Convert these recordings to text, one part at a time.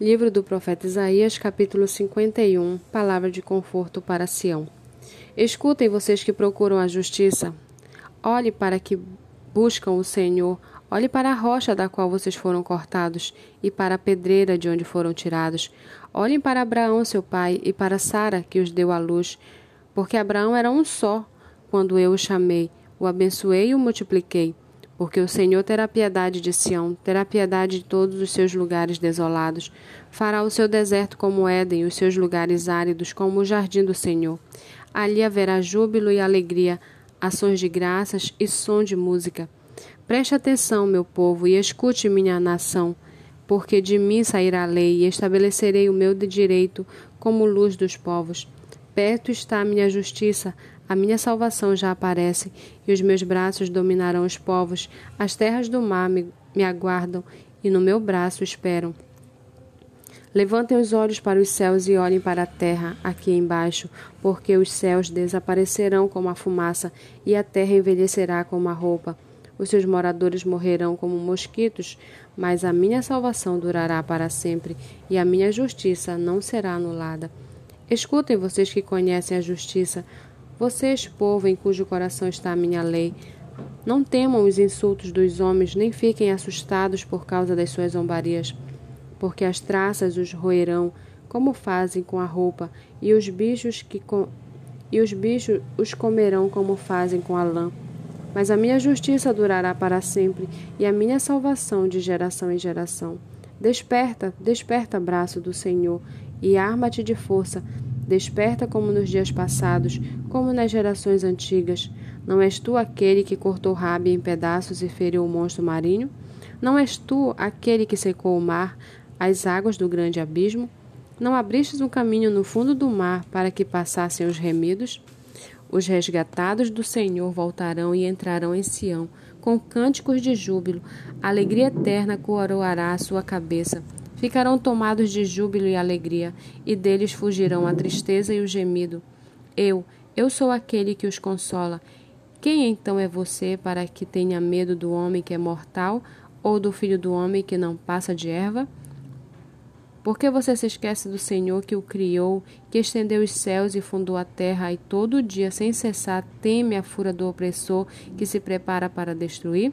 Livro do profeta Isaías, capítulo 51 Palavra de conforto para Sião. Escutem vocês que procuram a justiça. Olhe para que buscam o Senhor. Olhe para a rocha da qual vocês foram cortados e para a pedreira de onde foram tirados. Olhem para Abraão, seu pai, e para Sara, que os deu à luz. Porque Abraão era um só quando eu o chamei, o abençoei e o multipliquei. Porque o Senhor terá piedade de Sião, terá piedade de todos os seus lugares desolados. Fará o seu deserto como Éden, os seus lugares áridos como o jardim do Senhor. Ali haverá júbilo e alegria, ações de graças e som de música. Preste atenção, meu povo, e escute minha nação, porque de mim sairá a lei, e estabelecerei o meu direito como luz dos povos. Perto está a minha justiça, a minha salvação já aparece, e os meus braços dominarão os povos. As terras do mar me, me aguardam, e no meu braço esperam. Levantem os olhos para os céus e olhem para a terra aqui embaixo, porque os céus desaparecerão como a fumaça e a terra envelhecerá como a roupa. Os seus moradores morrerão como mosquitos, mas a minha salvação durará para sempre e a minha justiça não será anulada. Escutem vocês que conhecem a justiça, vocês, povo em cujo coração está a minha lei, não temam os insultos dos homens, nem fiquem assustados por causa das suas zombarias, porque as traças os roerão, como fazem com a roupa, e os bichos que com... e os bichos os comerão como fazem com a lã. Mas a minha justiça durará para sempre, e a minha salvação de geração em geração. Desperta, desperta, braço do Senhor, e arma-te de força, Desperta como nos dias passados, como nas gerações antigas. Não és tu aquele que cortou Rabi em pedaços e feriu o monstro marinho? Não és tu aquele que secou o mar, as águas do grande abismo? Não abristes um caminho no fundo do mar para que passassem os remidos? Os resgatados do Senhor voltarão e entrarão em Sião, com cânticos de júbilo. A alegria eterna coroará a sua cabeça ficarão tomados de júbilo e alegria, e deles fugirão a tristeza e o gemido. Eu, eu sou aquele que os consola. Quem então é você para que tenha medo do homem que é mortal ou do filho do homem que não passa de erva? Por que você se esquece do Senhor que o criou, que estendeu os céus e fundou a terra, e todo dia, sem cessar, teme a fúria do opressor que se prepara para destruir?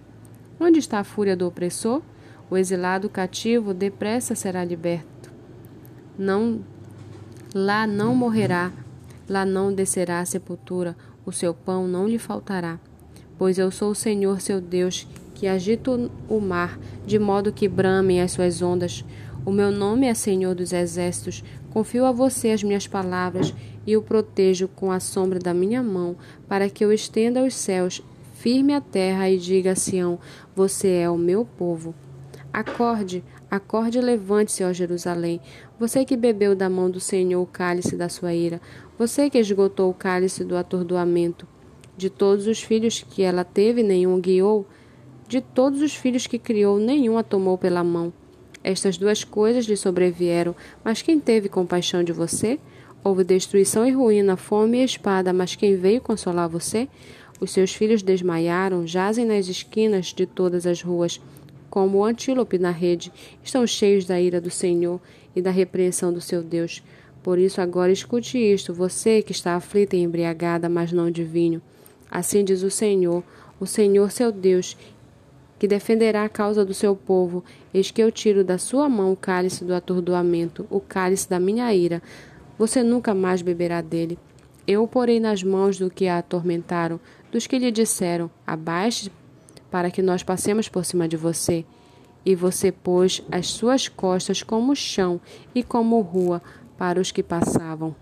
Onde está a fúria do opressor? O exilado cativo depressa será liberto. Não lá não morrerá, lá não descerá à sepultura, o seu pão não lhe faltará. Pois eu sou o Senhor seu Deus, que agito o mar, de modo que bramem as suas ondas. O meu nome é Senhor dos Exércitos. Confio a você as minhas palavras e o protejo com a sombra da minha mão, para que eu estenda os céus, firme a terra e diga a Sião: Você é o meu povo. Acorde, acorde e levante-se, ó Jerusalém. Você que bebeu da mão do Senhor o cálice da sua ira, você que esgotou o cálice do atordoamento. De todos os filhos que ela teve, nenhum guiou. De todos os filhos que criou, nenhum a tomou pela mão. Estas duas coisas lhe sobrevieram, mas quem teve compaixão de você? Houve destruição e ruína, fome e espada, mas quem veio consolar você? Os seus filhos desmaiaram, jazem nas esquinas de todas as ruas como o antílope na rede, estão cheios da ira do Senhor e da repreensão do seu Deus. Por isso, agora escute isto, você que está aflita e embriagada, mas não de vinho. Assim diz o Senhor, o Senhor seu Deus, que defenderá a causa do seu povo. Eis que eu tiro da sua mão o cálice do atordoamento, o cálice da minha ira. Você nunca mais beberá dele. Eu o porei nas mãos do que a atormentaram, dos que lhe disseram: Abaixe para que nós passemos por cima de você. E você pôs as suas costas como chão e como rua para os que passavam.